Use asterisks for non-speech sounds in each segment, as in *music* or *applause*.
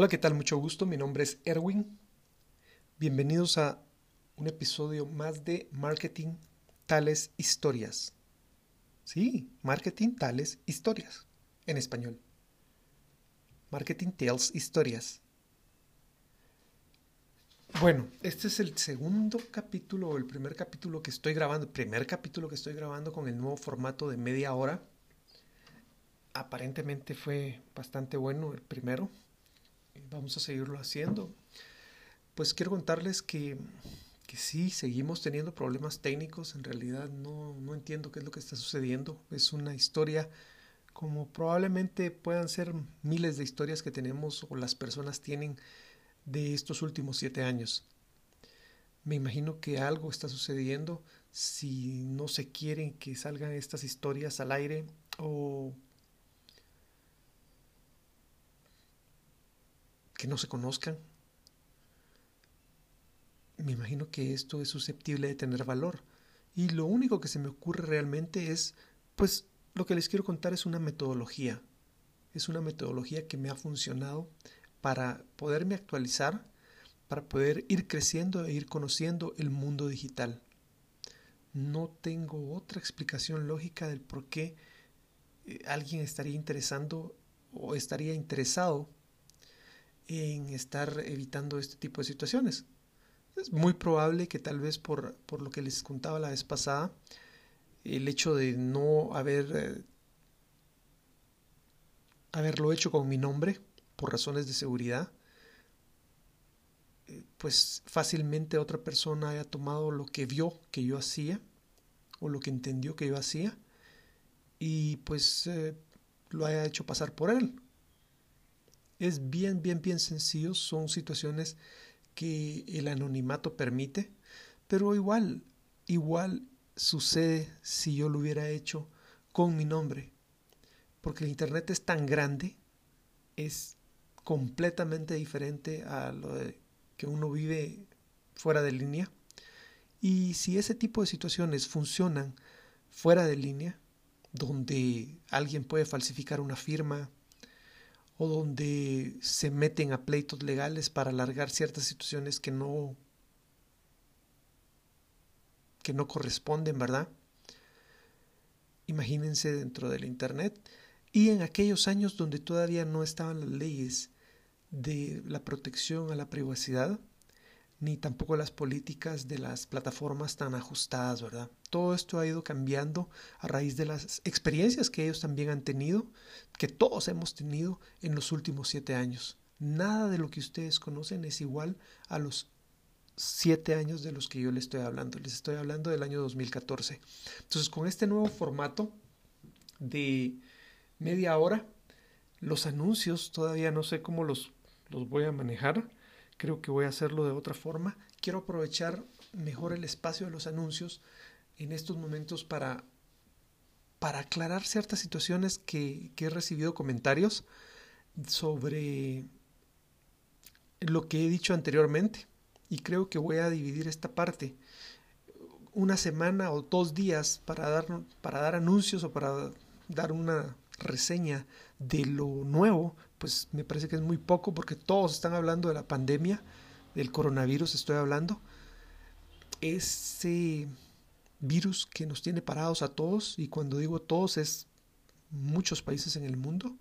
Hola, ¿qué tal? Mucho gusto. Mi nombre es Erwin. Bienvenidos a un episodio más de Marketing Tales Historias. Sí, Marketing Tales Historias en español. Marketing Tales Historias. Bueno, este es el segundo capítulo o el primer capítulo que estoy grabando, primer capítulo que estoy grabando con el nuevo formato de media hora. Aparentemente fue bastante bueno el primero vamos a seguirlo haciendo. Pues quiero contarles que, que sí, seguimos teniendo problemas técnicos, en realidad no, no entiendo qué es lo que está sucediendo, es una historia como probablemente puedan ser miles de historias que tenemos o las personas tienen de estos últimos siete años. Me imagino que algo está sucediendo si no se quieren que salgan estas historias al aire o que no se conozcan. Me imagino que esto es susceptible de tener valor. Y lo único que se me ocurre realmente es, pues lo que les quiero contar es una metodología. Es una metodología que me ha funcionado para poderme actualizar, para poder ir creciendo e ir conociendo el mundo digital. No tengo otra explicación lógica del por qué eh, alguien estaría interesando o estaría interesado en estar evitando este tipo de situaciones. Es muy probable que tal vez por, por lo que les contaba la vez pasada, el hecho de no haber eh, haberlo hecho con mi nombre por razones de seguridad, eh, pues fácilmente otra persona haya tomado lo que vio que yo hacía o lo que entendió que yo hacía y pues eh, lo haya hecho pasar por él es bien, bien, bien sencillo. Son situaciones que el anonimato permite, pero igual, igual sucede si yo lo hubiera hecho con mi nombre. Porque el Internet es tan grande, es completamente diferente a lo de que uno vive fuera de línea. Y si ese tipo de situaciones funcionan fuera de línea, donde alguien puede falsificar una firma, o donde se meten a pleitos legales para alargar ciertas situaciones que no que no corresponden, ¿verdad? Imagínense dentro del internet y en aquellos años donde todavía no estaban las leyes de la protección a la privacidad, ni tampoco las políticas de las plataformas tan ajustadas, ¿verdad? Todo esto ha ido cambiando a raíz de las experiencias que ellos también han tenido, que todos hemos tenido en los últimos siete años. Nada de lo que ustedes conocen es igual a los siete años de los que yo les estoy hablando. Les estoy hablando del año 2014. Entonces, con este nuevo formato de media hora, los anuncios todavía no sé cómo los, los voy a manejar creo que voy a hacerlo de otra forma. Quiero aprovechar mejor el espacio de los anuncios en estos momentos para, para aclarar ciertas situaciones que, que he recibido comentarios sobre lo que he dicho anteriormente. Y creo que voy a dividir esta parte una semana o dos días para dar, para dar anuncios o para dar una reseña de lo nuevo, pues me parece que es muy poco porque todos están hablando de la pandemia, del coronavirus estoy hablando. Ese virus que nos tiene parados a todos, y cuando digo todos es muchos países en el mundo,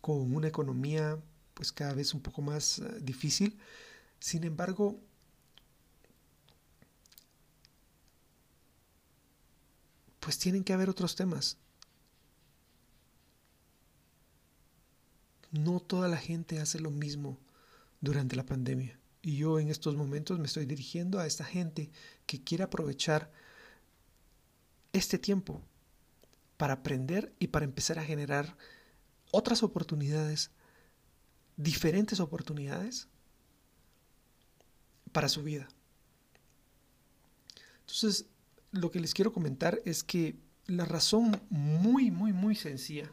con una economía pues cada vez un poco más eh, difícil. Sin embargo, pues tienen que haber otros temas. No toda la gente hace lo mismo durante la pandemia. Y yo en estos momentos me estoy dirigiendo a esta gente que quiere aprovechar este tiempo para aprender y para empezar a generar otras oportunidades, diferentes oportunidades para su vida. Entonces, lo que les quiero comentar es que la razón muy, muy, muy sencilla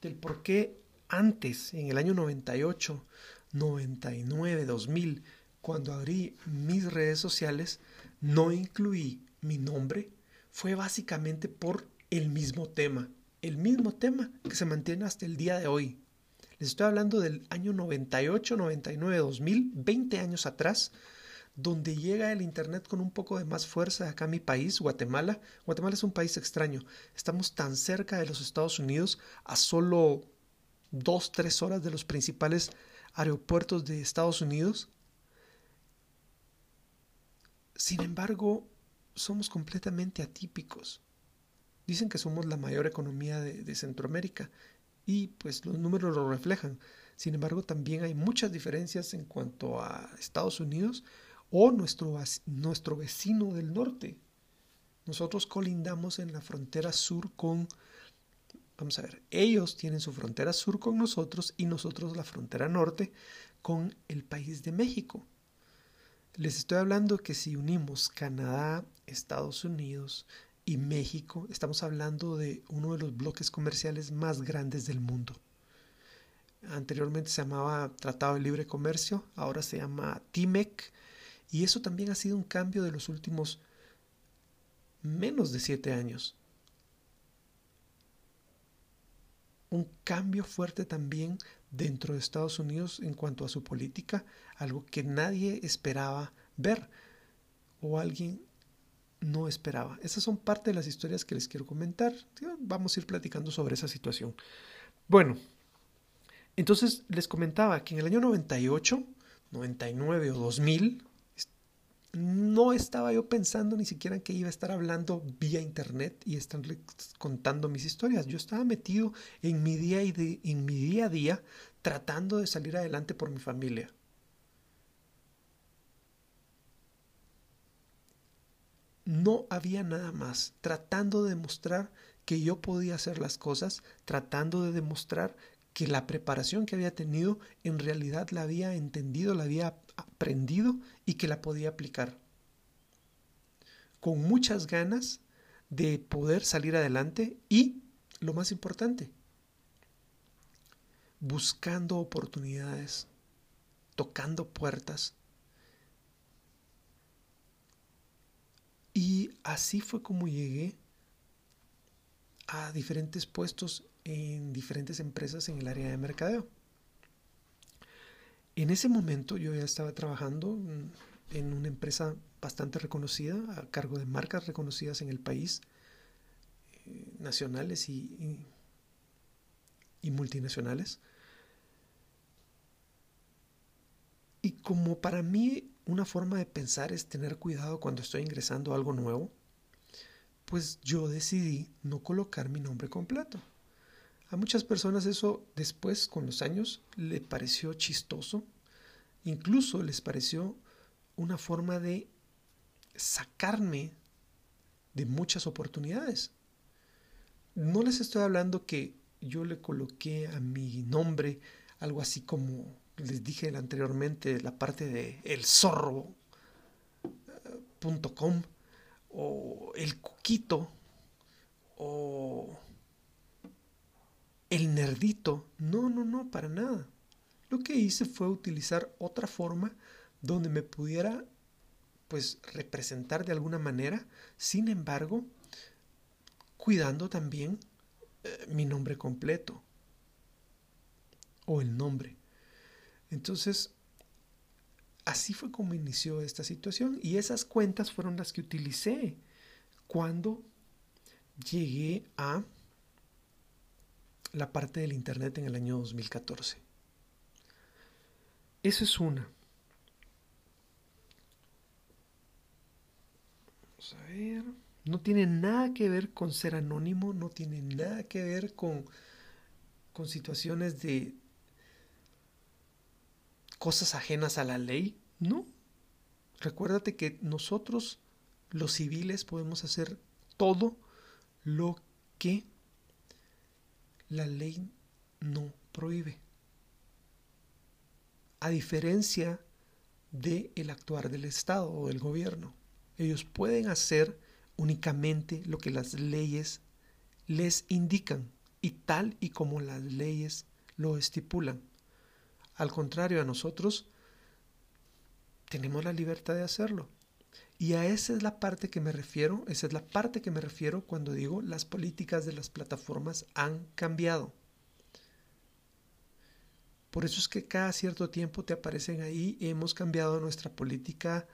del por qué antes, en el año 98, 99, 2000, cuando abrí mis redes sociales, no incluí mi nombre, fue básicamente por el mismo tema, el mismo tema que se mantiene hasta el día de hoy, Les estoy hablando del año 98, 99, 2000, 20 años atrás, donde llega el Internet con un poco de más fuerza acá mi país, Guatemala. Guatemala es un país extraño. Estamos tan cerca de los Estados Unidos, a solo dos, tres horas de los principales aeropuertos de Estados Unidos. Sin embargo, somos completamente atípicos. Dicen que somos la mayor economía de, Centroamérica y pues los números lo reflejan. Sin embargo, también hay muchas diferencias en cuanto a Estados Unidos o nuestro, nuestro vecino del norte. Nosotros colindamos en la frontera sur con, vamos a ver, ellos tienen su frontera sur con nosotros y nosotros la frontera norte con el país de México. Les estoy hablando que si unimos Canadá, Estados Unidos y México, estamos hablando de uno de los bloques comerciales más grandes del mundo. Anteriormente se llamaba Tratado de Libre Comercio, ahora se llama TIMEC, y eso también ha sido un cambio de los últimos menos de siete años. Un cambio fuerte también dentro de Estados Unidos en cuanto a su política, algo que nadie esperaba ver o alguien no esperaba. Esas son parte de las historias que les quiero comentar. Vamos a ir platicando sobre esa situación. Bueno, entonces les comentaba que en el año 98, 99 o 2000, no estaba yo pensando ni siquiera que iba a estar hablando vía internet y estar contando mis historias. Yo estaba metido en mi día, y en mi día a día tratando de salir adelante por mi familia. No había nada más, tratando de demostrar que yo podía hacer las cosas, tratando de demostrar que la preparación que había tenido en realidad la había entendido, la había aprendido y que la podía aplicar. Con muchas ganas de poder salir adelante y, lo más importante, buscando oportunidades, tocando puertas. Y así fue como llegué a diferentes puestos en diferentes empresas en el área de mercadeo. En ese momento yo ya estaba trabajando en una empresa bastante reconocida, a cargo de marcas reconocidas en el país, eh, nacionales y, y multinacionales. Y como para mí una forma de pensar es tener cuidado cuando estoy ingresando algo nuevo, pues yo decidí no colocar mi nombre completo. A muchas personas eso después, con los años, le pareció chistoso, incluso les pareció una forma de sacarme de muchas oportunidades. No les estoy hablando que yo le coloqué a mi nombre algo así como les dije anteriormente, la parte de elzorro.com o el cuquito o el nerdito. No, no, no, para nada. Lo que hice fue utilizar otra forma donde me pudiera pues representar de alguna manera, sin embargo, cuidando también eh, mi nombre completo o el nombre. Entonces, así fue como inició esta situación y esas cuentas fueron las que utilicé cuando llegué a la parte del Internet en el año 2014. Esa es una. Vamos a ver. No tiene nada que ver con ser anónimo, no tiene nada que ver con, con situaciones de cosas ajenas a la ley. No. Recuérdate que nosotros, los civiles, podemos hacer todo lo que la ley no prohíbe. A diferencia de el actuar del Estado o del gobierno, ellos pueden hacer únicamente lo que las leyes les indican y tal y como las leyes lo estipulan. Al contrario, a nosotros tenemos la libertad de hacerlo. Y a esa es la parte que me refiero, esa es la parte que me refiero cuando digo las políticas de las plataformas han cambiado. Por eso es que cada cierto tiempo te aparecen ahí. Hemos cambiado nuestra política.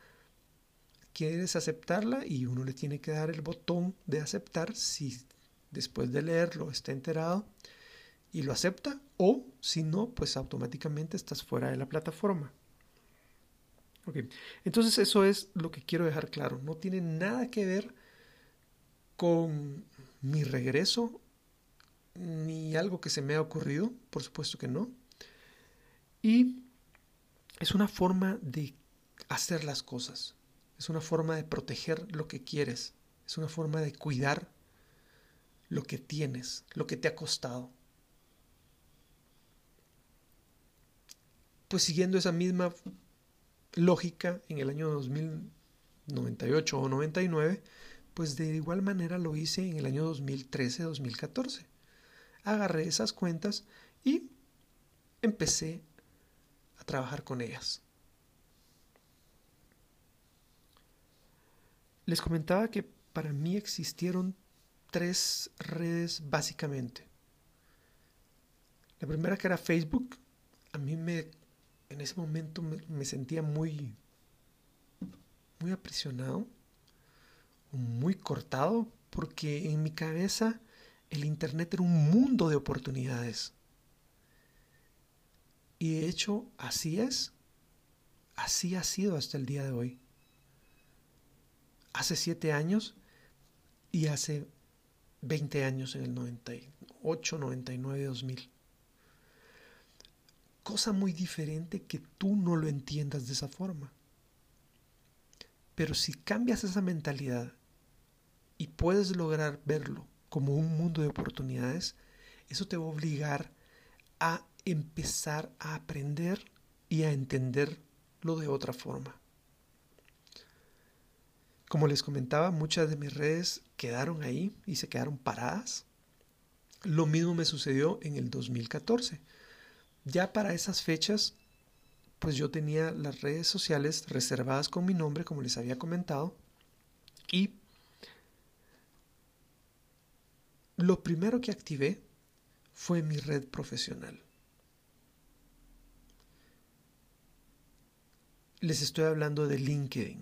¿Quieres aceptarla? Y uno le tiene que dar el botón de aceptar si después de leerlo está enterado y lo acepta. O si no, pues automáticamente estás fuera de la plataforma. Entonces eso es lo que quiero dejar claro. No tiene nada que ver con mi regreso ni algo que se me ha ocurrido, por supuesto que no. Y es una forma de hacer las cosas, es una forma de proteger lo que quieres, es una forma de cuidar lo que tienes, lo que te ha costado. Pues siguiendo esa misma lógica en el año 2098 o 99, pues de igual manera lo hice en el año 2013-2014. Agarré esas cuentas y empecé trabajar con ellas. Les comentaba que para mí existieron tres redes básicamente. La primera que era Facebook, a mí me en ese momento me, sentía muy muy aprisionado, muy cortado, porque en mi cabeza el internet era un mundo de oportunidades. Y de hecho, así es. Así ha sido hasta el día de hoy. Hace siete años y hace 20 años en el 98, 99, 2000. Cosa muy diferente que tú no lo entiendas de esa forma. Pero si cambias esa mentalidad y puedes lograr verlo como un mundo de oportunidades, eso te va a obligar a empezar a aprender y a entenderlo de otra forma. Como les comentaba, muchas de mis redes quedaron ahí y se quedaron paradas. Lo mismo me sucedió en el 2014. Ya para esas fechas, pues yo tenía las redes sociales reservadas con mi nombre, como les había comentado, y lo primero que activé fue mi red profesional. Les estoy hablando de LinkedIn.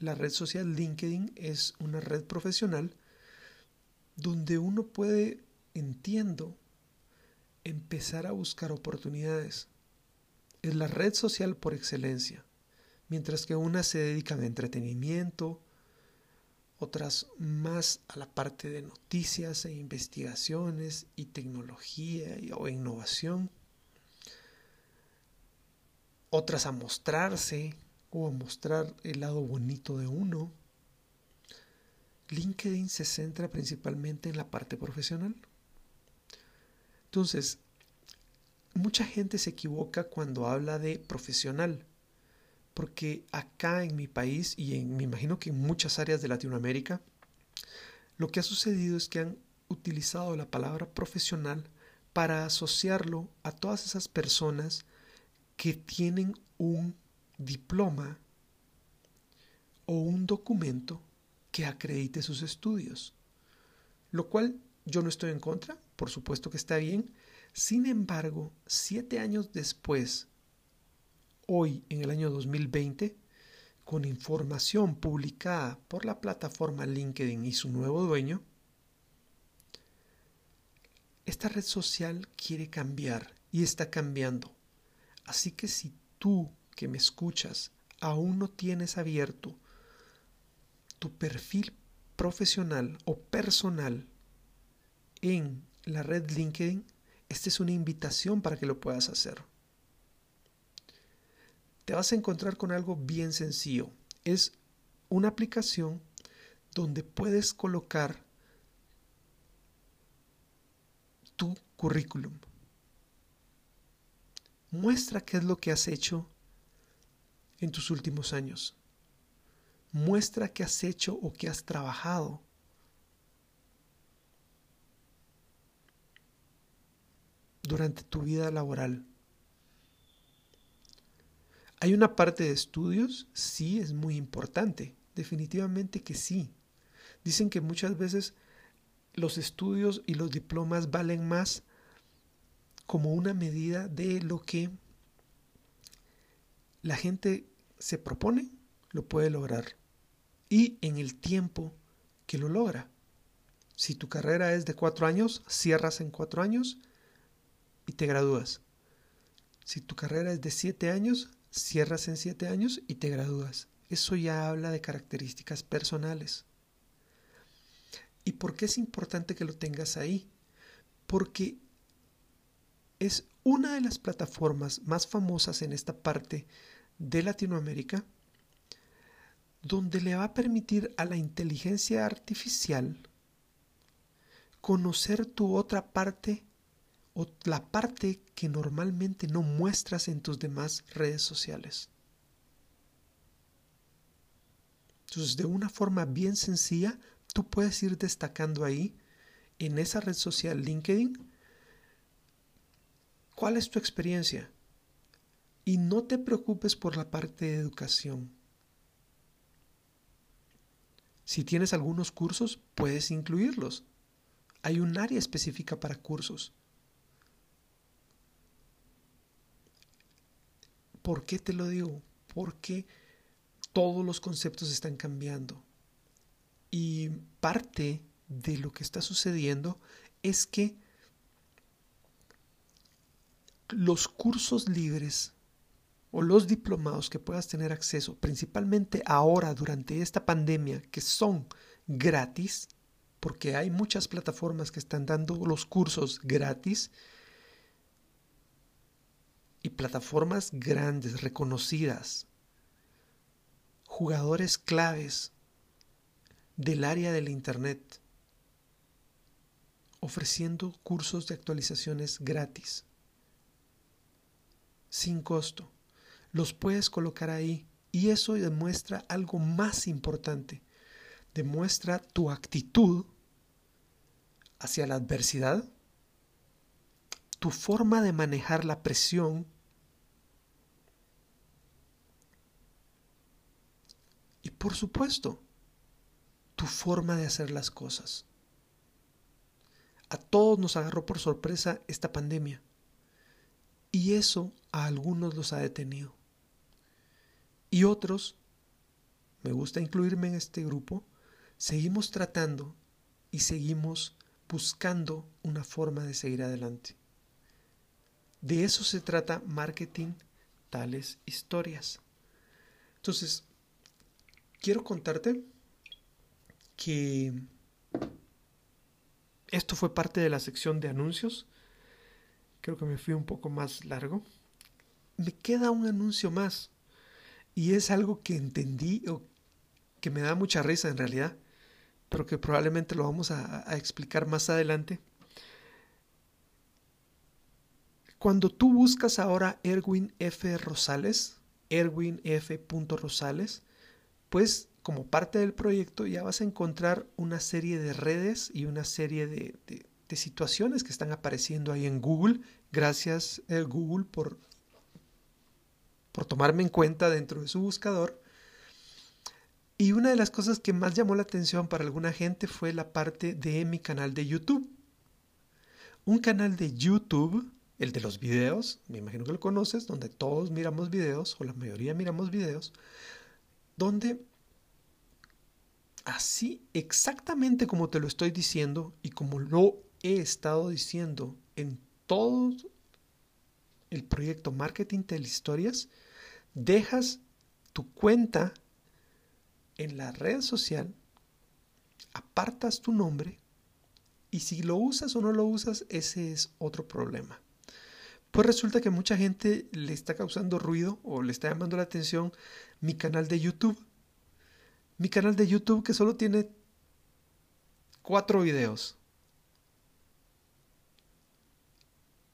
La red social LinkedIn es una red profesional donde uno puede, entiendo, empezar a buscar oportunidades. Es la red social por excelencia, mientras que unas se dedican a entretenimiento, otras más a la parte de noticias e investigaciones y tecnología o innovación otras a mostrarse o a mostrar el lado bonito de uno. LinkedIn se centra principalmente en la parte profesional. Entonces, mucha gente se equivoca cuando habla de profesional, porque acá en mi país y me imagino que en muchas áreas de Latinoamérica, lo que ha sucedido es que han utilizado la palabra profesional para asociarlo a todas esas personas que tienen un diploma o un documento que acredite sus estudios. Lo cual yo no estoy en contra, por supuesto que está bien. Sin embargo, siete años después, hoy en el año 2020, con información publicada por la plataforma LinkedIn y su nuevo dueño, esta red social quiere cambiar y está cambiando. Así que si tú que me escuchas aún no tienes abierto tu perfil profesional o personal en la red LinkedIn, esta es una invitación para que lo puedas hacer. Te vas a encontrar con algo bien sencillo. Es una aplicación donde puedes colocar tu currículum Muestra qué es lo que has hecho en tus últimos años. Muestra qué has hecho o qué has trabajado. Durante tu vida laboral. ¿Hay una parte de estudios? Sí, es muy importante. Definitivamente que sí. Dicen que muchas veces los estudios y los diplomas valen más como una medida de lo que la gente se propone, lo puede lograr. Y en el tiempo que lo logra. Si tu carrera es de cuatro años, cierras en cuatro años te gradúas. Si tu carrera es de siete años, cierras en siete años y te gradúas. Eso ya habla de características personales. ¿Y por qué es importante que lo tengas ahí? Porque es una de las plataformas más famosas en esta parte de Latinoamérica donde le va a permitir a la inteligencia artificial conocer tu otra parte o la parte que normalmente no muestras en tus demás redes sociales. Entonces, de una forma bien sencilla, tú puedes ir destacando ahí, en esa red social LinkedIn, cuál es tu experiencia. Y no te preocupes por la parte de educación. Si tienes algunos cursos, puedes incluirlos. Hay un área específica para cursos. ¿Por qué te lo digo? Porque todos los conceptos están cambiando. Y parte de lo que está sucediendo es que los cursos libres o los diplomados que puedas tener acceso, principalmente ahora durante esta pandemia, que son gratis, porque hay muchas plataformas que están dando los cursos gratis, y plataformas grandes, reconocidas, jugadores claves del área del Internet, ofreciendo cursos de actualizaciones gratis, sin costo. Los puedes colocar ahí y eso demuestra algo más importante. Demuestra tu actitud hacia la adversidad, tu forma de manejar la presión y por supuesto tu forma de hacer las cosas. A todos nos agarró por sorpresa esta pandemia y eso a algunos los ha detenido. Y otros, me gusta incluirme en este grupo, seguimos tratando y seguimos buscando una forma de seguir adelante. De eso se trata marketing, tales historias. Entonces, quiero contarte que esto fue parte de la sección de anuncios. Creo que me fui un poco más largo. Me queda un anuncio más. Y es algo que entendí o que me da mucha risa en realidad pero que probablemente lo vamos a, explicar más adelante. Cuando tú buscas ahora Erwin F. Rosales, Erwin F. Rosales, pues como parte del proyecto ya vas a encontrar una serie de redes y una serie de, situaciones que están apareciendo ahí en Google. Gracias eh, Google por, por tomarme en cuenta dentro de su buscador. Y una de las cosas que más llamó la atención para alguna gente fue la parte de mi canal de YouTube. Un canal de YouTube, el de los videos, me imagino que lo conoces, donde todos miramos videos, o la mayoría miramos videos, donde así exactamente como te lo estoy diciendo y como lo he estado diciendo en todo el proyecto Marketing Historias, dejas tu cuenta en la red social, apartas tu nombre y si lo usas o no lo usas, ese es otro problema. Pues resulta que mucha gente le está causando ruido o le está llamando la atención mi canal de YouTube. Mi canal de YouTube que solo tiene cuatro videos.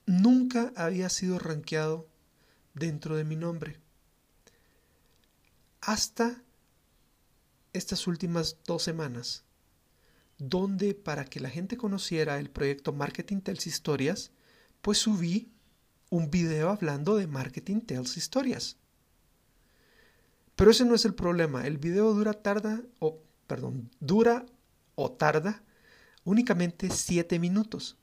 Nunca había sido rankeado dentro de mi nombre. Hasta estas últimas dos semanas, donde para que la gente conociera el proyecto Marketing Tells Historias, pues subí un video hablando de Marketing Tells Historias. Pero ese no es el problema. El video dura tarda o perdón, dura o tarda únicamente 7 minutos.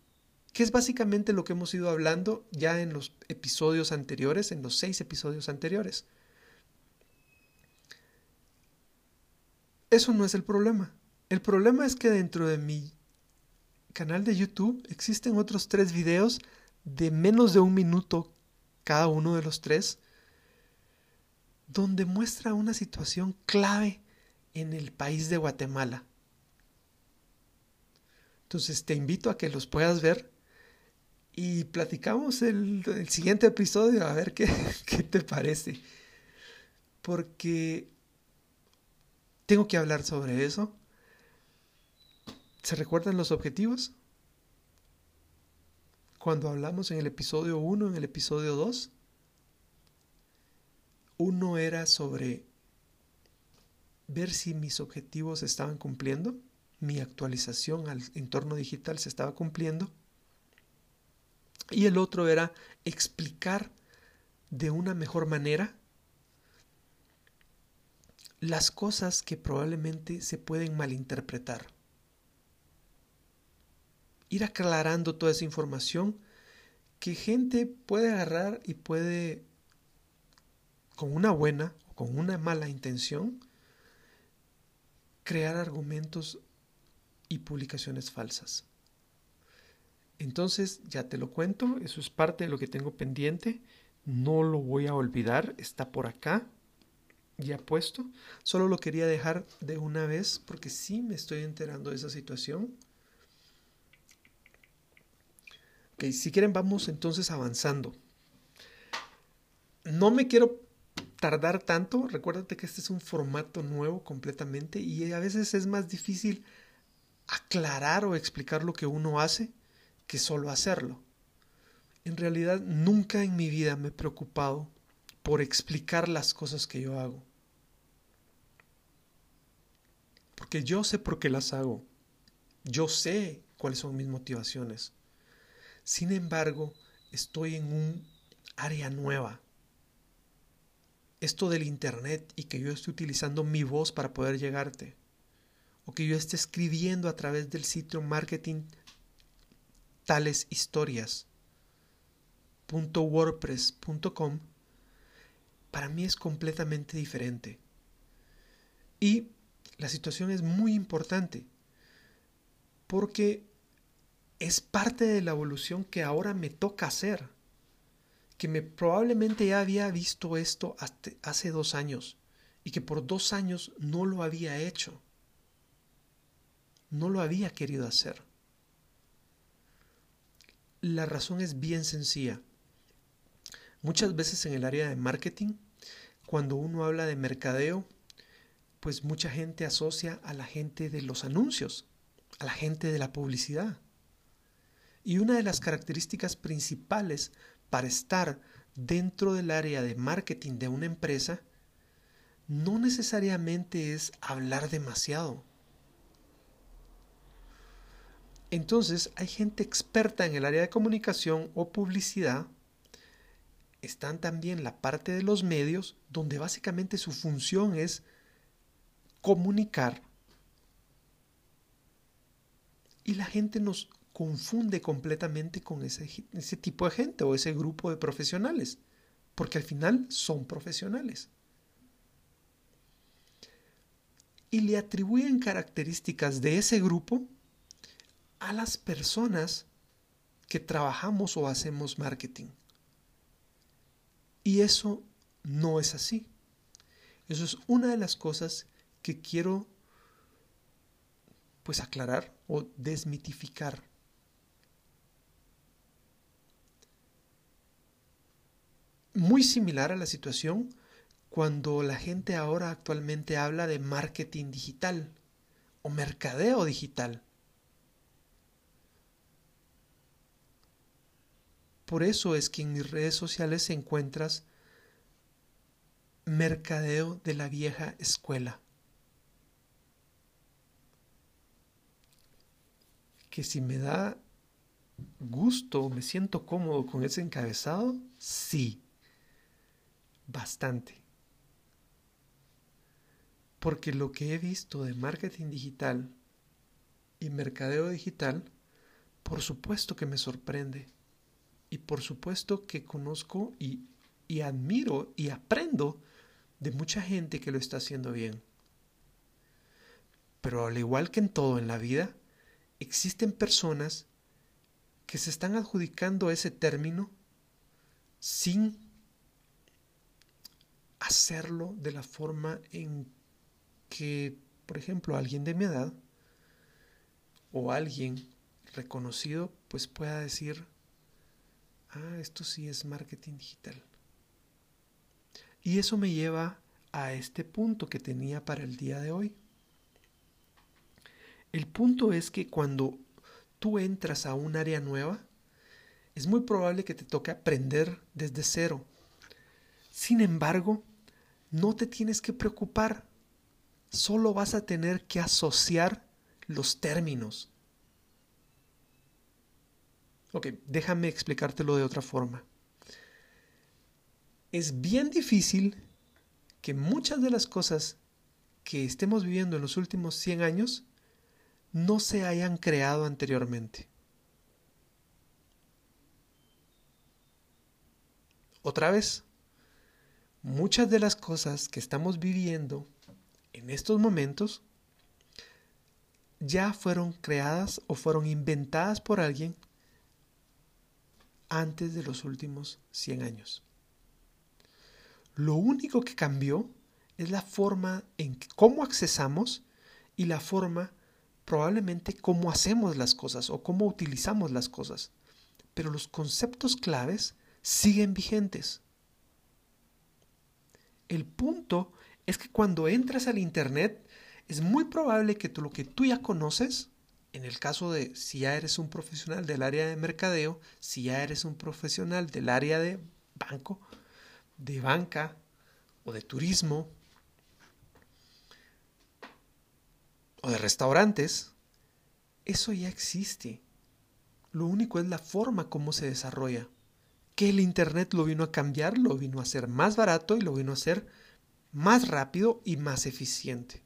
que es básicamente lo que hemos ido hablando ya en los episodios anteriores, en los seis episodios anteriores. Eso no es el problema. El problema es que dentro de mi canal de YouTube existen otros tres videos de menos de un minuto cada uno de los tres, donde muestra una situación clave en el país de Guatemala. Entonces te invito a que los puedas ver y platicamos el, siguiente episodio a ver qué, *laughs* qué te parece. Porque tengo que hablar sobre eso. ¿Se recuerdan los objetivos? Cuando hablamos en el episodio 1, en el episodio 2, uno era sobre ver si mis objetivos se estaban cumpliendo, mi actualización al entorno digital se estaba cumpliendo, y el otro era explicar de una mejor manera las cosas que probablemente se pueden malinterpretar. Ir aclarando toda esa información que gente puede agarrar y puede, con una buena o con una mala intención, crear argumentos y publicaciones falsas. Entonces, ya te lo cuento, eso es parte de lo que tengo pendiente, no lo voy a olvidar, está por acá, ya puesto, solo lo quería dejar de una vez porque sí me estoy enterando de esa situación Ok, si quieren vamos entonces avanzando. No me quiero tardar tanto, recuérdate que este es un formato nuevo completamente y a veces es más difícil aclarar o explicar lo que uno hace que solo hacerlo. En realidad nunca en mi vida me he preocupado por explicar las cosas que yo hago. Porque yo sé por qué las hago. Yo sé cuáles son mis motivaciones. Sin embargo, estoy en un área nueva. Esto del Internet y que yo esté utilizando mi voz para poder llegarte. O que yo esté escribiendo a través del sitio marketing tales historias. .wordpress.com para mí es completamente diferente. Y la situación es muy importante porque es parte de la evolución que ahora me toca hacer. Que me probablemente ya había visto esto hace dos años y que por dos años no lo había hecho. No lo había querido hacer. La razón es bien sencilla. Muchas veces en el área de marketing, cuando uno habla de mercadeo, pues mucha gente asocia a la gente de los anuncios, a la gente de la publicidad. Y una de las características principales para estar dentro del área de marketing de una empresa no necesariamente es hablar demasiado. Entonces hay gente experta en el área de comunicación o publicidad. Están también la parte de los medios, donde básicamente su función es comunicar. Y la gente nos confunde completamente con ese, tipo de gente o ese grupo de profesionales, porque al final son profesionales. Y le atribuyen características de ese grupo a las personas que trabajamos o hacemos marketing. Y eso no es así. Eso es una de las cosas que quiero pues aclarar o desmitificar muy similar a la situación cuando la gente ahora actualmente habla de marketing digital o mercadeo digital. Por eso es que en mis redes sociales encuentras mercadeo de la vieja escuela. Que si me da gusto, me siento cómodo con ese encabezado, sí bastante. Porque lo que he visto de marketing digital y mercadeo digital por supuesto que me sorprende. Y por supuesto que conozco y, y admiro y aprendo de mucha gente que lo está haciendo bien. Pero al igual que en todo en la vida, existen personas que se están adjudicando ese término sin hacerlo de la forma en que, por ejemplo, alguien de mi edad o alguien reconocido pues pueda decir, ah, esto sí es marketing digital. Y eso me lleva a este punto que tenía para el día de hoy. El punto es que cuando tú entras a un área nueva, es muy probable que te toque aprender desde cero. Sin embargo, no te tienes que preocupar, solo vas a tener que asociar los términos. Ok, déjame explicártelo de otra forma. Es bien difícil que muchas de las cosas que estemos viviendo en los últimos 100 años no se hayan creado anteriormente. Otra vez, muchas de las cosas que estamos viviendo en estos momentos ya fueron creadas o fueron inventadas por alguien antes de los últimos 100 años. Lo único que cambió es la forma en cómo accesamos y la forma probablemente cómo hacemos las cosas o cómo utilizamos las cosas. Pero los conceptos claves siguen vigentes. El punto es que cuando entras al Internet es muy probable que lo que tú ya conoces, en el caso de si ya eres un profesional del área de mercadeo, si ya eres un profesional del área de banco, de banca o de turismo o de restaurantes, eso ya existe. Lo único es la forma como se desarrolla. Que el Internet lo vino a cambiar, lo vino a hacer más barato y lo vino a hacer más rápido y más eficiente.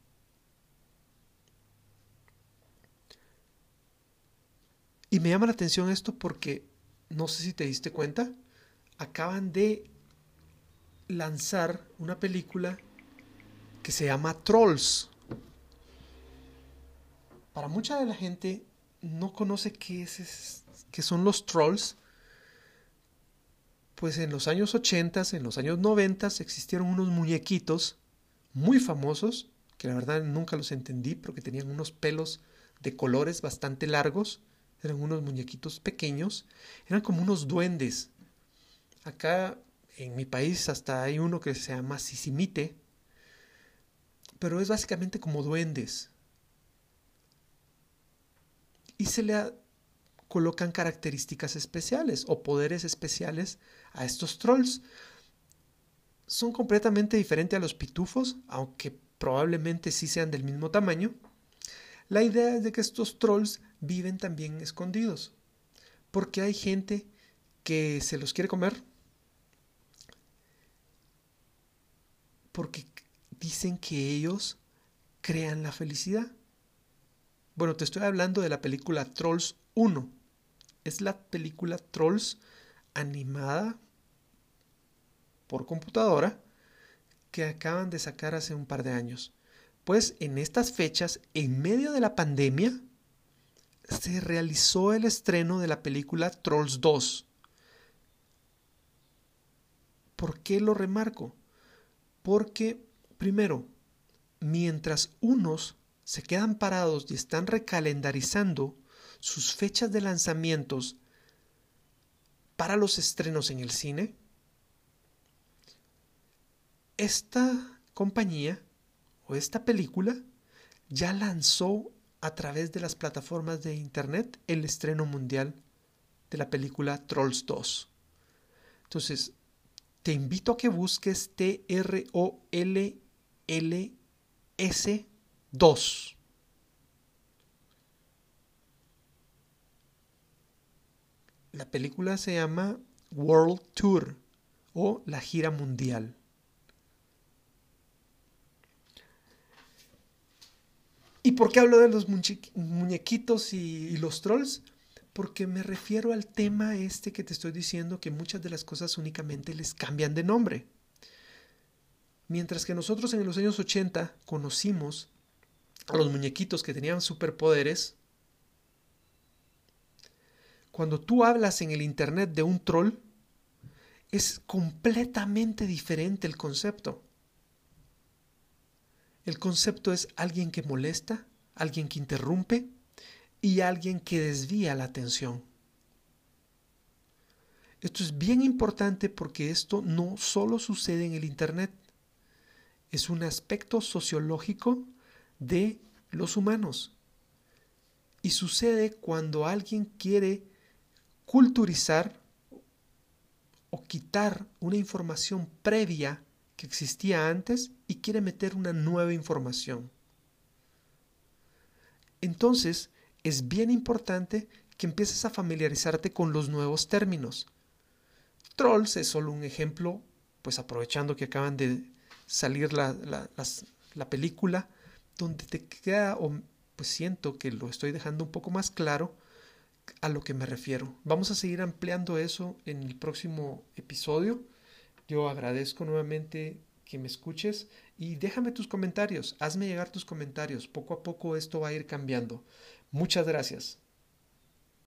Y me llama la atención esto porque, no sé si te diste cuenta, acaban de lanzar una película que se llama Trolls. Para mucha de la gente no conoce qué, es, qué son los trolls. Pues en los años 80, en los años 90 existieron unos muñequitos muy famosos, que la verdad nunca los entendí, porque tenían unos pelos de colores bastante largos eran unos muñequitos pequeños, eran como unos duendes. Acá en mi país hasta hay uno que se llama Sisimite, pero es básicamente como duendes. Y se le colocan características especiales o poderes especiales a estos trolls. Son completamente diferentes a los pitufos, aunque probablemente sí sean del mismo tamaño. La idea es de que estos trolls viven también escondidos. Porque hay gente que se los quiere comer. Porque dicen que ellos crean la felicidad. Bueno, te estoy hablando de la película Trolls 1. Es la película Trolls animada por computadora que acaban de sacar hace un par de años. Pues en estas fechas, en medio de la pandemia, se realizó el estreno de la película Trolls 2. ¿Por qué lo remarco? Porque, primero, mientras unos se quedan parados y están recalendarizando sus fechas de lanzamientos para los estrenos en el cine, esta compañía o esta película ya lanzó a través de las plataformas de Internet el estreno mundial de la película Trolls 2. Entonces, te invito a que busques T-R-O-L-L-S 2. La película se llama World Tour o la gira mundial. ¿Y por qué hablo de los muñequitos y, los trolls? Porque me refiero al tema este que te estoy diciendo que muchas de las cosas únicamente les cambian de nombre. Mientras que nosotros en los años 80 conocimos a los muñequitos que tenían superpoderes, cuando tú hablas en el Internet de un troll, es completamente diferente el concepto. El concepto es alguien que molesta, alguien que interrumpe y alguien que desvía la atención. Esto es bien importante porque esto no solo sucede en el Internet, es un aspecto sociológico de los humanos. Y sucede cuando alguien quiere culturizar o quitar una información previa que existía antes y quiere meter una nueva información. Entonces, es bien importante que empieces a familiarizarte con los nuevos términos. Trolls es solo un ejemplo, pues aprovechando que acaban de salir la, la película, donde te queda, o pues siento que lo estoy dejando un poco más claro, a lo que me refiero. Vamos a seguir ampliando eso en el próximo episodio. Yo agradezco nuevamente que me escuches y déjame tus comentarios, hazme llegar tus comentarios. Poco a poco esto va a ir cambiando. Muchas gracias.